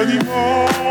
anymore.